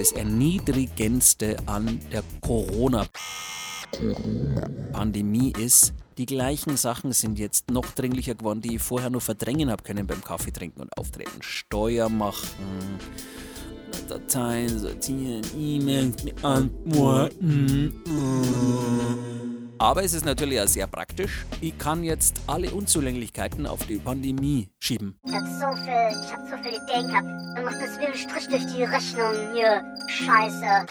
das Erniedrigendste an der Corona-Pandemie ist, die gleichen Sachen sind jetzt noch dringlicher geworden, die ich vorher nur verdrängen habe können beim Kaffee trinken und auftreten. Steuer machen, Dateien sortieren, E-Mails beantworten. Aber es ist natürlich auch sehr praktisch. Ich kann jetzt alle Unzulänglichkeiten auf die Pandemie schieben. Ich hab so viel, ich hab so viele Ideen gehabt. Dann macht das wie ein Strich durch die Rechnung hier. Scheiße.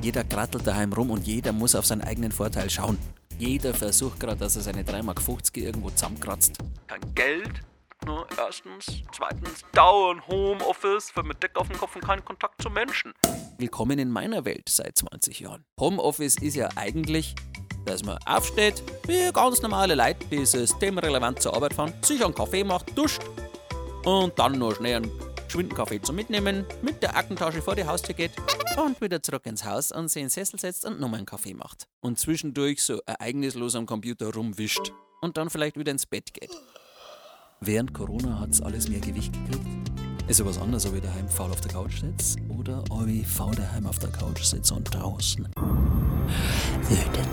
Jeder krattelt daheim rum und jeder muss auf seinen eigenen Vorteil schauen. Jeder versucht gerade, dass er seine 3,50 Mark irgendwo zusammenkratzt. Kein Geld, ne, erstens. Zweitens, dauernd Homeoffice, mit Deck auf dem Kopf und keinen Kontakt zu Menschen. Willkommen in meiner Welt seit 20 Jahren. Homeoffice ist ja eigentlich, dass man aufsteht, wie ganz normale Leute, die systemrelevant zur Arbeit fahren, sich einen Kaffee macht, duscht und dann nur schnell einen geschwinden Kaffee zum Mitnehmen, mit der Aktentasche vor die Haustür geht und wieder zurück ins Haus und sich in den Sessel setzt und nochmal einen Kaffee macht. Und zwischendurch so ereignislos am Computer rumwischt und dann vielleicht wieder ins Bett geht. Während Corona hat es alles mehr Gewicht gekriegt. Ist ja was anderes, ob ich daheim faul auf der Couch sitze oder ob ich faul daheim auf der Couch sitze und draußen würde